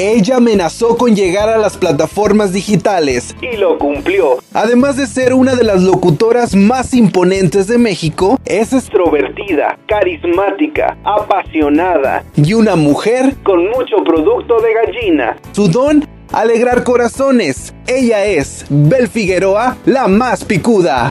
Ella amenazó con llegar a las plataformas digitales y lo cumplió. Además de ser una de las locutoras más imponentes de México, es extrovertida, carismática, apasionada y una mujer con mucho producto de gallina. Su don, alegrar corazones. Ella es Bel Figueroa, la más picuda.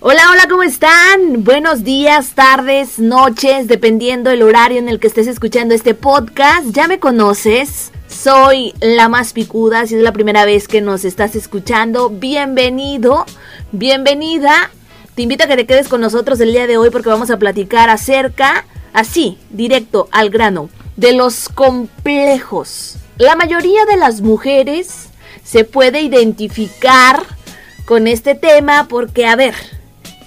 Hola, hola, ¿cómo están? Buenos días, tardes, noches, dependiendo del horario en el que estés escuchando este podcast. ¿Ya me conoces? Soy la más picuda, si es la primera vez que nos estás escuchando, bienvenido, bienvenida. Te invito a que te quedes con nosotros el día de hoy porque vamos a platicar acerca, así, directo al grano, de los complejos. La mayoría de las mujeres se puede identificar con este tema porque, a ver,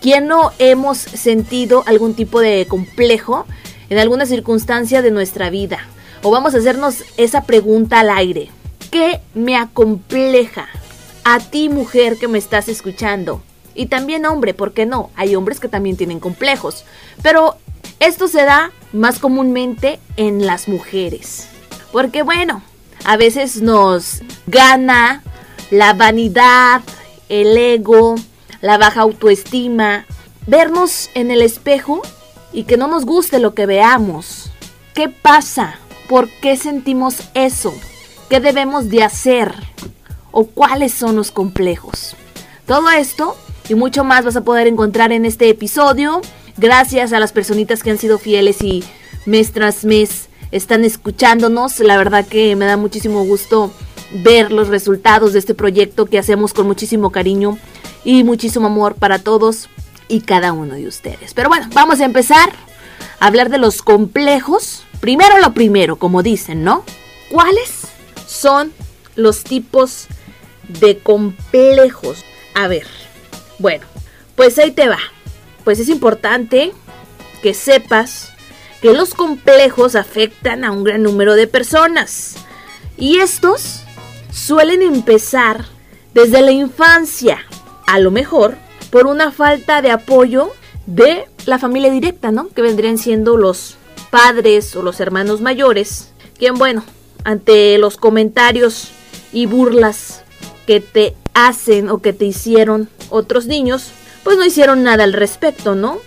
¿Quién no hemos sentido algún tipo de complejo en alguna circunstancia de nuestra vida? O vamos a hacernos esa pregunta al aire. ¿Qué me acompleja? A ti mujer que me estás escuchando. Y también hombre, ¿por qué no? Hay hombres que también tienen complejos. Pero esto se da más comúnmente en las mujeres. Porque bueno, a veces nos gana la vanidad, el ego, la baja autoestima, vernos en el espejo y que no nos guste lo que veamos. ¿Qué pasa? ¿Por qué sentimos eso? ¿Qué debemos de hacer? ¿O cuáles son los complejos? Todo esto y mucho más vas a poder encontrar en este episodio. Gracias a las personitas que han sido fieles y mes tras mes están escuchándonos. La verdad que me da muchísimo gusto ver los resultados de este proyecto que hacemos con muchísimo cariño y muchísimo amor para todos y cada uno de ustedes. Pero bueno, vamos a empezar a hablar de los complejos. Primero lo primero, como dicen, ¿no? ¿Cuáles son los tipos de complejos? A ver, bueno, pues ahí te va. Pues es importante que sepas que los complejos afectan a un gran número de personas. Y estos suelen empezar desde la infancia a lo mejor por una falta de apoyo de la familia directa, ¿no? Que vendrían siendo los padres o los hermanos mayores, quien bueno, ante los comentarios y burlas que te hacen o que te hicieron otros niños, pues no hicieron nada al respecto, ¿no?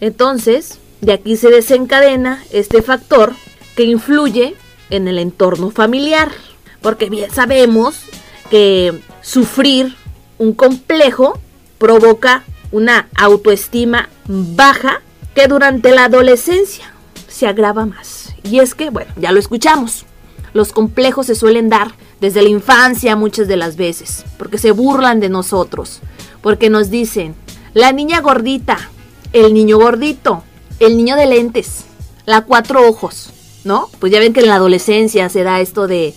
Entonces, de aquí se desencadena este factor que influye en el entorno familiar, porque bien sabemos que sufrir un complejo provoca una autoestima baja que durante la adolescencia se agrava más. Y es que, bueno, ya lo escuchamos. Los complejos se suelen dar desde la infancia muchas de las veces, porque se burlan de nosotros, porque nos dicen, la niña gordita, el niño gordito, el niño de lentes, la cuatro ojos, ¿no? Pues ya ven que en la adolescencia se da esto de,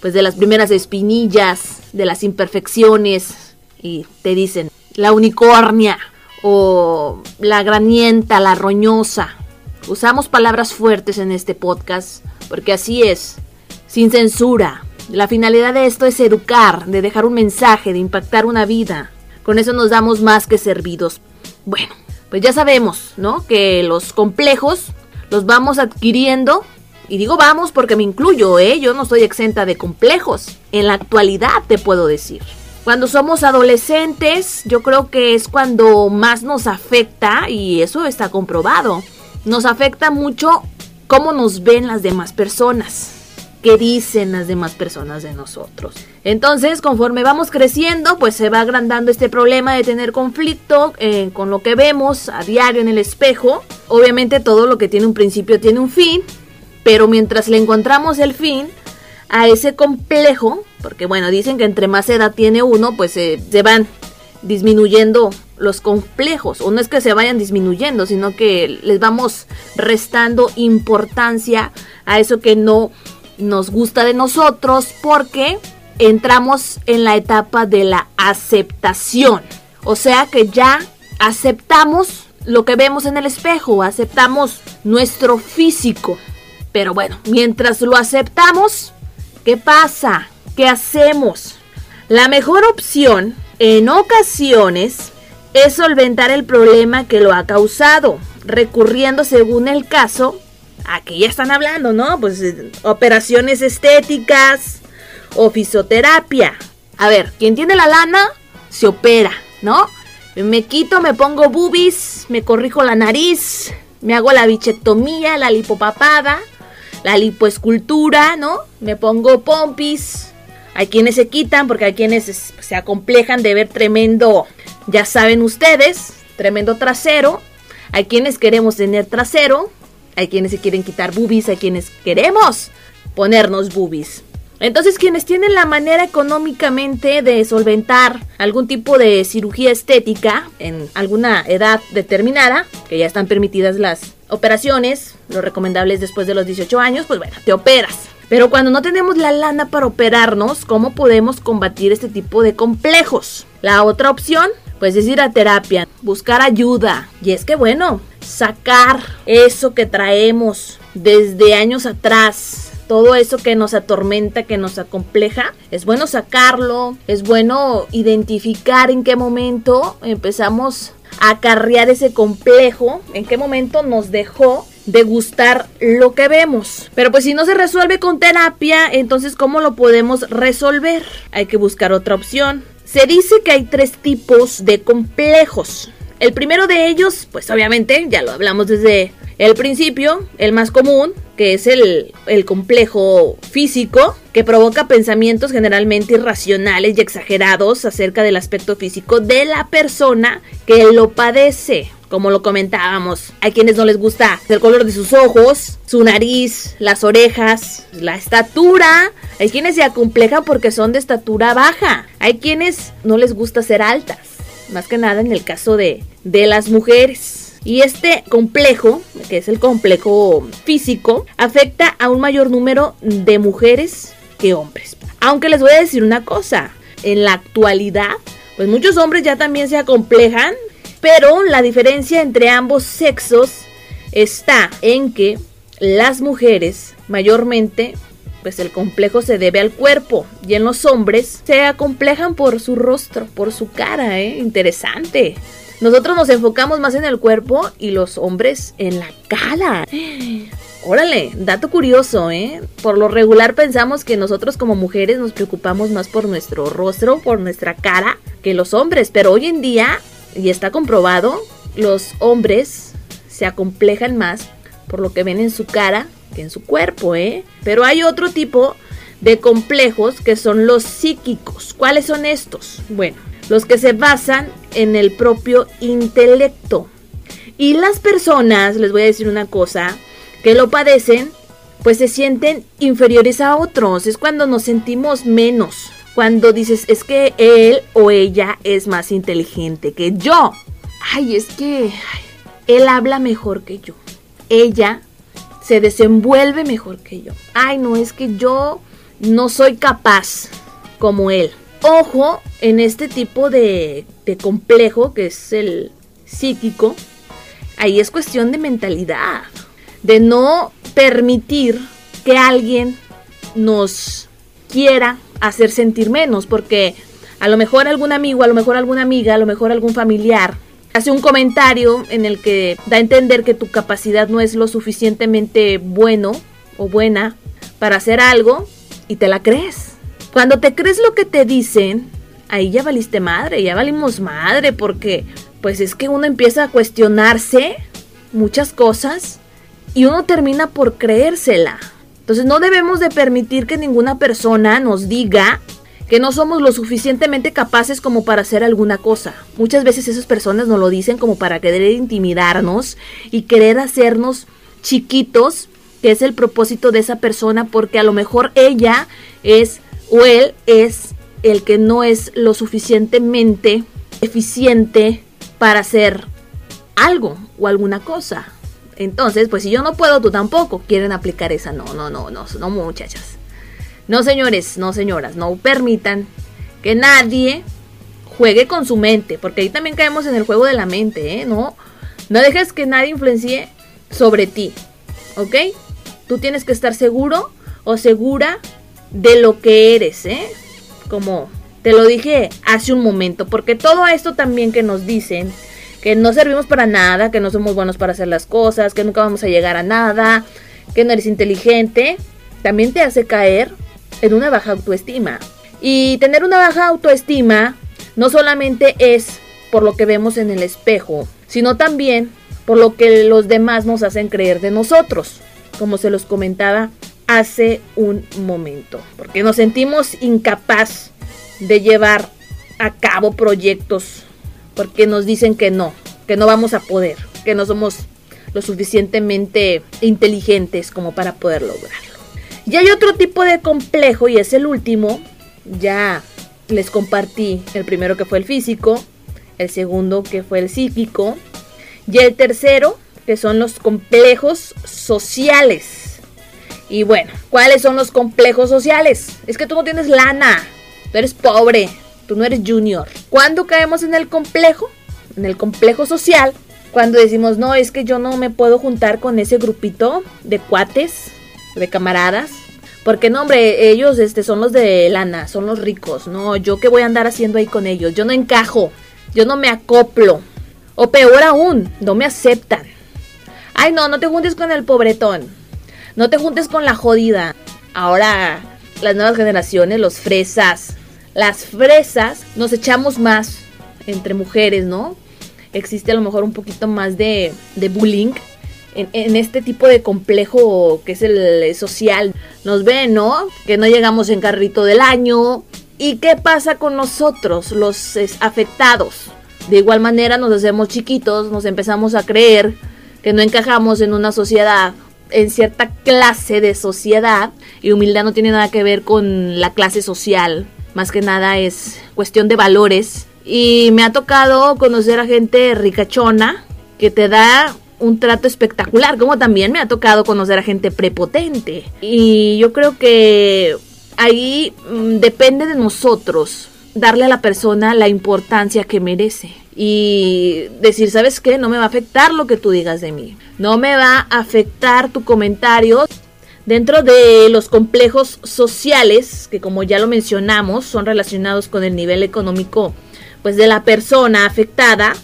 pues de las primeras espinillas, de las imperfecciones, y te dicen la unicornia o la granienta, la roñosa. Usamos palabras fuertes en este podcast porque así es, sin censura. La finalidad de esto es educar, de dejar un mensaje, de impactar una vida. Con eso nos damos más que servidos. Bueno, pues ya sabemos, ¿no? Que los complejos los vamos adquiriendo. Y digo vamos porque me incluyo, ¿eh? Yo no estoy exenta de complejos. En la actualidad te puedo decir. Cuando somos adolescentes, yo creo que es cuando más nos afecta, y eso está comprobado, nos afecta mucho cómo nos ven las demás personas, qué dicen las demás personas de nosotros. Entonces, conforme vamos creciendo, pues se va agrandando este problema de tener conflicto eh, con lo que vemos a diario en el espejo. Obviamente todo lo que tiene un principio tiene un fin, pero mientras le encontramos el fin a ese complejo, porque bueno, dicen que entre más edad tiene uno, pues se van disminuyendo los complejos, o no es que se vayan disminuyendo, sino que les vamos restando importancia a eso que no nos gusta de nosotros, porque entramos en la etapa de la aceptación. O sea que ya aceptamos lo que vemos en el espejo, aceptamos nuestro físico. Pero bueno, mientras lo aceptamos, ¿qué pasa? ¿Qué hacemos? La mejor opción en ocasiones es solventar el problema que lo ha causado. recurriendo según el caso a que ya están hablando, ¿no? Pues eh, operaciones estéticas o fisioterapia. A ver, quien tiene la lana se opera, ¿no? Me quito, me pongo boobies, me corrijo la nariz, me hago la bichectomía, la lipopapada, la lipoescultura, ¿no? Me pongo pompis. Hay quienes se quitan porque hay quienes se acomplejan de ver tremendo, ya saben ustedes, tremendo trasero. Hay quienes queremos tener trasero, hay quienes se quieren quitar boobies, hay quienes queremos ponernos boobies. Entonces quienes tienen la manera económicamente de solventar algún tipo de cirugía estética en alguna edad determinada, que ya están permitidas las operaciones, lo recomendable es después de los 18 años, pues bueno, te operas. Pero cuando no tenemos la lana para operarnos, ¿cómo podemos combatir este tipo de complejos? La otra opción, pues es ir a terapia, buscar ayuda. Y es que bueno, sacar eso que traemos desde años atrás, todo eso que nos atormenta, que nos acompleja, es bueno sacarlo, es bueno identificar en qué momento empezamos acarrear ese complejo, en qué momento nos dejó de gustar lo que vemos. Pero pues si no se resuelve con terapia, entonces ¿cómo lo podemos resolver? Hay que buscar otra opción. Se dice que hay tres tipos de complejos. El primero de ellos, pues obviamente, ya lo hablamos desde el principio, el más común, que es el, el, complejo físico, que provoca pensamientos generalmente irracionales y exagerados acerca del aspecto físico de la persona que lo padece. Como lo comentábamos, hay quienes no les gusta el color de sus ojos, su nariz, las orejas, la estatura. Hay quienes se acomplejan porque son de estatura baja. Hay quienes no les gusta ser altas. Más que nada en el caso de, de las mujeres. Y este complejo, que es el complejo físico, afecta a un mayor número de mujeres que hombres. Aunque les voy a decir una cosa, en la actualidad, pues muchos hombres ya también se acomplejan, pero la diferencia entre ambos sexos está en que las mujeres mayormente pues el complejo se debe al cuerpo y en los hombres se acomplejan por su rostro, por su cara, ¿eh? Interesante. Nosotros nos enfocamos más en el cuerpo y los hombres en la cara. Órale, dato curioso, ¿eh? Por lo regular pensamos que nosotros como mujeres nos preocupamos más por nuestro rostro, por nuestra cara, que los hombres, pero hoy en día, y está comprobado, los hombres se acomplejan más por lo que ven en su cara que en su cuerpo, ¿eh? Pero hay otro tipo de complejos que son los psíquicos. ¿Cuáles son estos? Bueno, los que se basan en el propio intelecto. Y las personas, les voy a decir una cosa, que lo padecen, pues se sienten inferiores a otros. Es cuando nos sentimos menos. Cuando dices, es que él o ella es más inteligente que yo. Ay, es que él habla mejor que yo. Ella se desenvuelve mejor que yo. Ay, no, es que yo no soy capaz como él. Ojo en este tipo de, complejo que es el psíquico. Ahí es cuestión de mentalidad. De no permitir que alguien nos quiera hacer sentir menos. Porque a lo mejor algún amigo, a lo mejor alguna amiga, a lo mejor algún familiar hace un comentario en el que da a entender que tu capacidad no es lo suficientemente bueno o buena para hacer algo y te la crees. Cuando te crees lo que te dicen, ahí ya valiste madre, ya valimos madre, porque pues es que uno empieza a cuestionarse muchas cosas y uno termina por creérsela. Entonces no debemos de permitir que ninguna persona nos diga que no somos lo suficientemente capaces como para hacer alguna cosa. Muchas veces esas personas nos lo dicen como para querer intimidarnos y querer hacernos chiquitos, que es el propósito de esa persona, porque a lo mejor ella es o él es el que no es lo suficientemente eficiente para hacer algo o alguna cosa. Entonces, pues si yo no puedo, tú tampoco. Quieren aplicar esa. No, no, no, no, no muchachas. No señores, no señoras, no permitan que nadie juegue con su mente, porque ahí también caemos en el juego de la mente, ¿eh? No, no dejes que nadie influencie sobre ti, ¿ok? Tú tienes que estar seguro o segura de lo que eres, ¿eh? Como te lo dije hace un momento, porque todo esto también que nos dicen, que no servimos para nada, que no somos buenos para hacer las cosas, que nunca vamos a llegar a nada, que no eres inteligente, también te hace caer en una baja autoestima. Y tener una baja autoestima no solamente es por lo que vemos en el espejo, sino también por lo que los demás nos hacen creer de nosotros, como se los comentaba hace un momento, porque nos sentimos incapaz de llevar a cabo proyectos porque nos dicen que no, que no vamos a poder, que no somos lo suficientemente inteligentes como para poder lograrlo. Y hay otro tipo de complejo y es el último, ya les compartí el primero que fue el físico, el segundo que fue el psíquico y el tercero que son los complejos sociales. Y bueno, ¿cuáles son los complejos sociales? Es que tú no tienes lana, tú eres pobre, tú no eres junior. ¿Cuándo caemos en el complejo? En el complejo social, cuando decimos, no, es que yo no me puedo juntar con ese grupito de cuates, de camaradas. Porque no, hombre, ellos este, son los de lana, son los ricos. No, yo qué voy a andar haciendo ahí con ellos. Yo no encajo, yo no me acoplo. O peor aún, no me aceptan. Ay, no, no te juntes con el pobretón. No te juntes con la jodida. Ahora, las nuevas generaciones, los fresas, las fresas nos echamos más entre mujeres, ¿no? Existe a lo mejor un poquito más de, bullying en, este tipo de complejo que es el social. Nos ven, ¿no? Que no llegamos en carrito del año. ¿Y qué pasa con nosotros, los afectados? De igual manera nos hacemos chiquitos, nos empezamos a creer que no encajamos en una sociedad, en cierta clase de sociedad. Y humildad no tiene nada que ver con la clase social más que nada es cuestión de valores. Y me ha tocado conocer a gente ricachona que te da un trato espectacular, como también me ha tocado conocer a gente prepotente. Y yo creo que ahí mm, depende de nosotros darle a la persona la importancia que merece. Y decir, ¿sabes qué? No me va a afectar lo que tú digas de mí. No me va a afectar tu comentario. Dentro de los complejos sociales, que como ya lo mencionamos, son relacionados con el nivel económico pues de la persona afectada,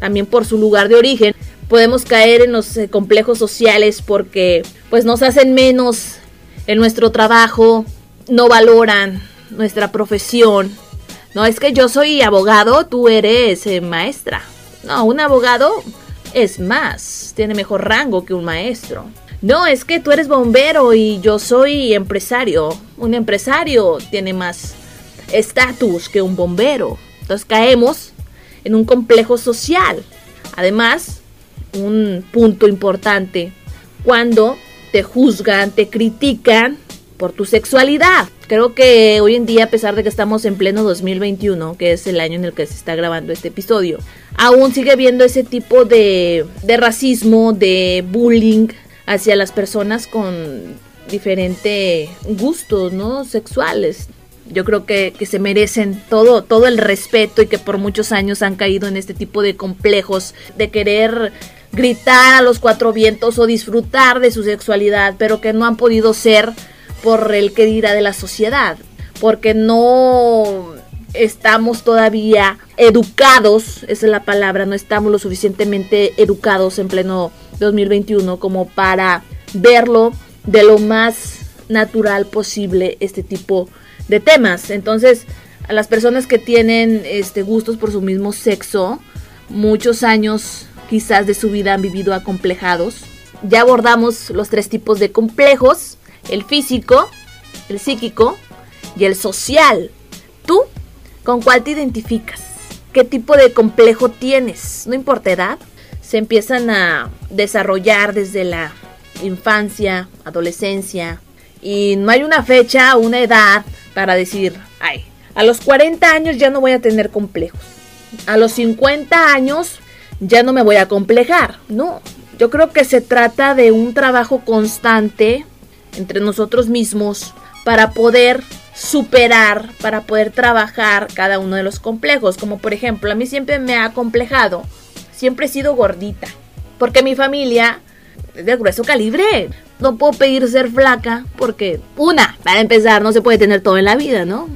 también por su lugar de origen, podemos caer en los eh, complejos sociales porque pues nos hacen menos en nuestro trabajo, no valoran nuestra profesión. No es que yo soy abogado, tú eres eh, maestra. No, un abogado es más, tiene mejor rango que un maestro. No, es que tú eres bombero y yo soy empresario. Un empresario tiene más estatus que un bombero. Entonces caemos en un complejo social. Además, un punto importante, cuando te juzgan, te critican por tu sexualidad. Creo que hoy en día, a pesar de que estamos en pleno 2021, que es el año en el que se está grabando este episodio, aún sigue habiendo ese tipo de, de racismo, de bullying, hacia las personas con diferentes gustos, ¿no? Sexuales. Yo creo que, que, se merecen todo, todo el respeto y que por muchos años han caído en este tipo de complejos de querer gritar a los cuatro vientos o disfrutar de su sexualidad, pero que no han podido ser por el que dirá de la sociedad, porque no estamos todavía educados, esa es la palabra, no estamos lo suficientemente educados en pleno 2021 como para verlo de lo más natural posible este tipo de temas. Entonces, a las personas que tienen este gustos por su mismo sexo, muchos años quizás de su vida han vivido acomplejados. Ya abordamos los tres tipos de complejos, el físico, el psíquico y el social. ¿Tú ¿Con cuál te identificas? ¿Qué tipo de complejo tienes? No importa edad. Se empiezan a desarrollar desde la infancia, adolescencia. Y no hay una fecha una edad para decir, ay, a los 40 años ya no voy a tener complejos. A los 50 años ya no me voy a complejar. No, yo creo que se trata de un trabajo constante entre nosotros mismos para poder superar, para poder trabajar cada uno de los complejos. Como por ejemplo, a mí siempre me ha complejado, siempre he sido gordita, porque mi familia es de grueso calibre. No puedo pedir ser flaca porque, una, para empezar, no se puede tener todo en la vida, ¿no?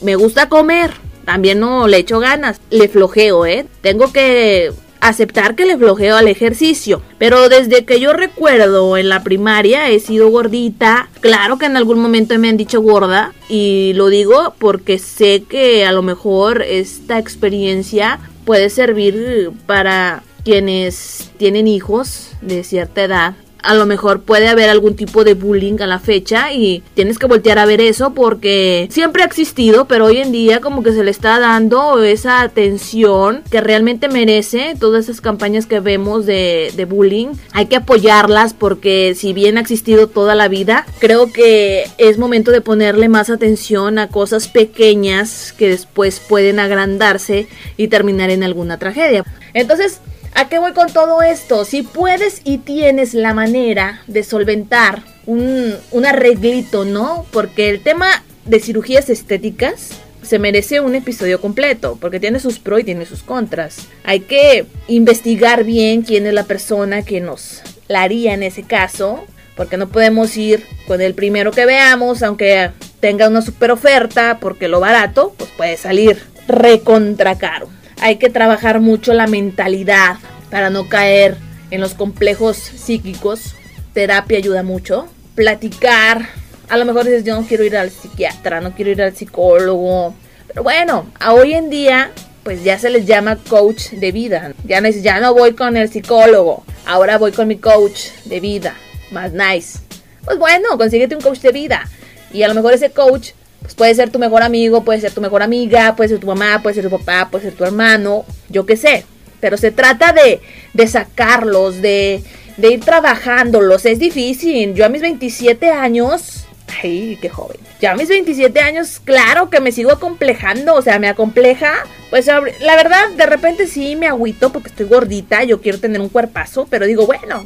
Me gusta comer, también no le echo ganas, le flojeo, ¿eh? Tengo que aceptar que le flojeo al ejercicio. Pero desde que yo recuerdo en la primaria he sido gordita. Claro que en algún momento me han dicho gorda. Y lo digo porque sé que a lo mejor esta experiencia puede servir para quienes tienen hijos de cierta edad a lo mejor puede haber algún tipo de bullying a la fecha y tienes que voltear a ver eso porque siempre ha existido, pero hoy en día como que se le está dando esa atención que realmente merece todas esas campañas que vemos de, de bullying. Hay que apoyarlas porque si bien ha existido toda la vida, creo que es momento de ponerle más atención a cosas pequeñas que después pueden agrandarse y terminar en alguna tragedia. Entonces, ¿A qué voy con todo esto? Si puedes y tienes la manera de solventar un, arreglito, ¿no? Porque el tema de cirugías estéticas se merece un episodio completo, porque tiene sus pros y tiene sus contras. Hay que investigar bien quién es la persona que nos la haría en ese caso, porque no podemos ir con el primero que veamos, aunque tenga una super oferta, porque lo barato, pues puede salir recontra caro hay que trabajar mucho la mentalidad para no caer en los complejos psíquicos. Terapia ayuda mucho. Platicar. A lo mejor dices, yo no quiero ir al psiquiatra, no quiero ir al psicólogo. Pero bueno, a hoy en día, pues ya se les llama coach de vida. Ya no, ya no voy con el psicólogo, ahora voy con mi coach de vida. Más nice. Pues bueno, consíguete un coach de vida. Y a lo mejor ese coach pues puede ser tu mejor amigo, puede ser tu mejor amiga, puede ser tu mamá, puede ser tu papá, puede ser tu hermano, yo qué sé. Pero se trata de, de sacarlos, de, de ir trabajándolos. Es difícil. Yo a mis 27 años, ay, qué joven. Ya a mis 27 años, claro que me sigo acomplejando, o sea, me acompleja. Pues la verdad, de repente sí me agüito porque estoy gordita, yo quiero tener un cuerpazo, pero digo, bueno,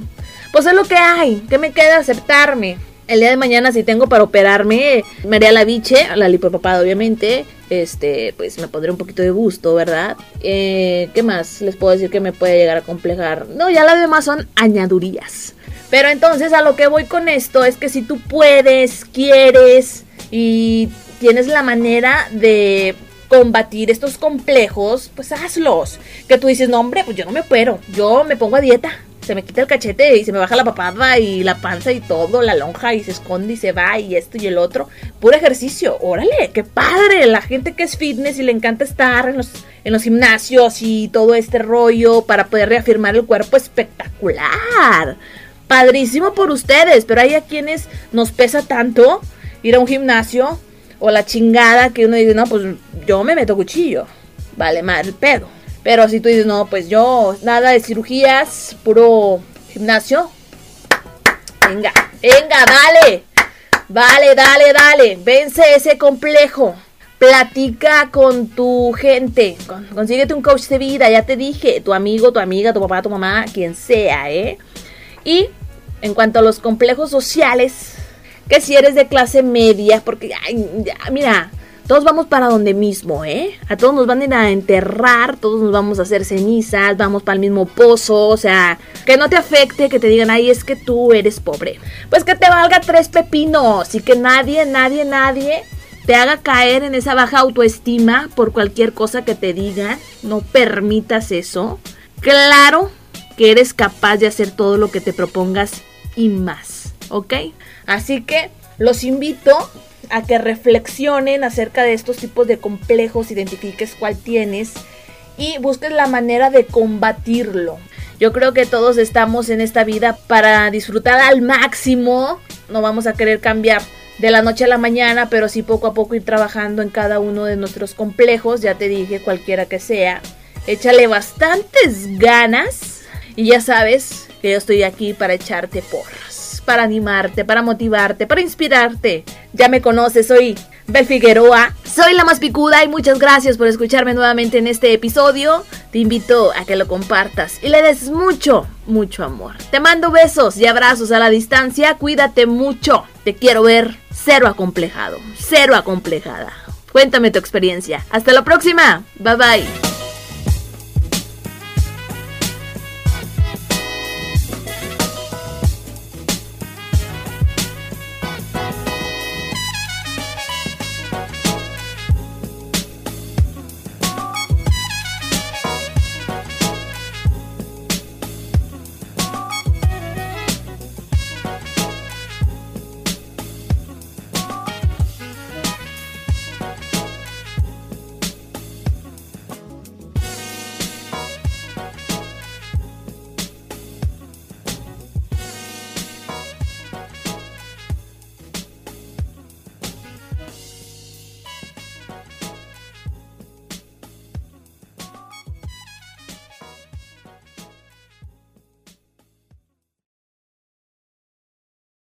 pues es lo que hay, ¿qué me queda aceptarme? El día de mañana si tengo para operarme, me haría la biche, la lipopapada obviamente, este, pues me pondré un poquito de gusto, ¿verdad? Eh, ¿Qué más les puedo decir que me puede llegar a complejar? No, ya las demás son añadurías. Pero entonces a lo que voy con esto es que si tú puedes, quieres y tienes la manera de combatir estos complejos, pues hazlos. Que tú dices, no hombre, pues yo no me opero, yo me pongo a dieta se me quita el cachete y se me baja la papada y la panza y todo, la lonja y se esconde y se va y esto y el otro. Puro ejercicio, órale, qué padre. La gente que es fitness y le encanta estar en los, en los gimnasios y todo este rollo para poder reafirmar el cuerpo espectacular. Padrísimo por ustedes, pero hay a quienes nos pesa tanto ir a un gimnasio o la chingada que uno dice, no, pues yo me meto cuchillo. Vale, mal pedo. Pero si tú dices, no, pues yo, nada de cirugías, puro gimnasio. Venga, venga, dale. Vale, dale, dale. Vence ese complejo. Platica con tu gente. Consíguete un coach de vida, ya te dije. Tu amigo, tu amiga, tu papá, tu mamá, quien sea, ¿eh? Y en cuanto a los complejos sociales, que si eres de clase media, porque, ya, mira, todos vamos para donde mismo, ¿eh? A todos nos van a ir a enterrar, todos nos vamos a hacer cenizas, vamos para el mismo pozo, o sea, que no te afecte, que te digan, ay, es que tú eres pobre. Pues que te valga tres pepinos y que nadie, nadie, nadie te haga caer en esa baja autoestima por cualquier cosa que te digan. No permitas eso. Claro que eres capaz de hacer todo lo que te propongas y más, ¿ok? Así que los invito a que reflexionen acerca de estos tipos de complejos, identifiques cuál tienes y busques la manera de combatirlo. Yo creo que todos estamos en esta vida para disfrutar al máximo. No vamos a querer cambiar de la noche a la mañana, pero sí poco a poco ir trabajando en cada uno de nuestros complejos. Ya te dije, cualquiera que sea. Échale bastantes ganas y ya sabes que yo estoy aquí para echarte porras para animarte, para motivarte, para inspirarte. Ya me conoces, soy Bel Figueroa, soy la más picuda y muchas gracias por escucharme nuevamente en este episodio. Te invito a que lo compartas y le des mucho, mucho amor. Te mando besos y abrazos a la distancia, cuídate mucho. Te quiero ver cero acomplejado, cero acomplejada. Cuéntame tu experiencia. Hasta la próxima. Bye bye.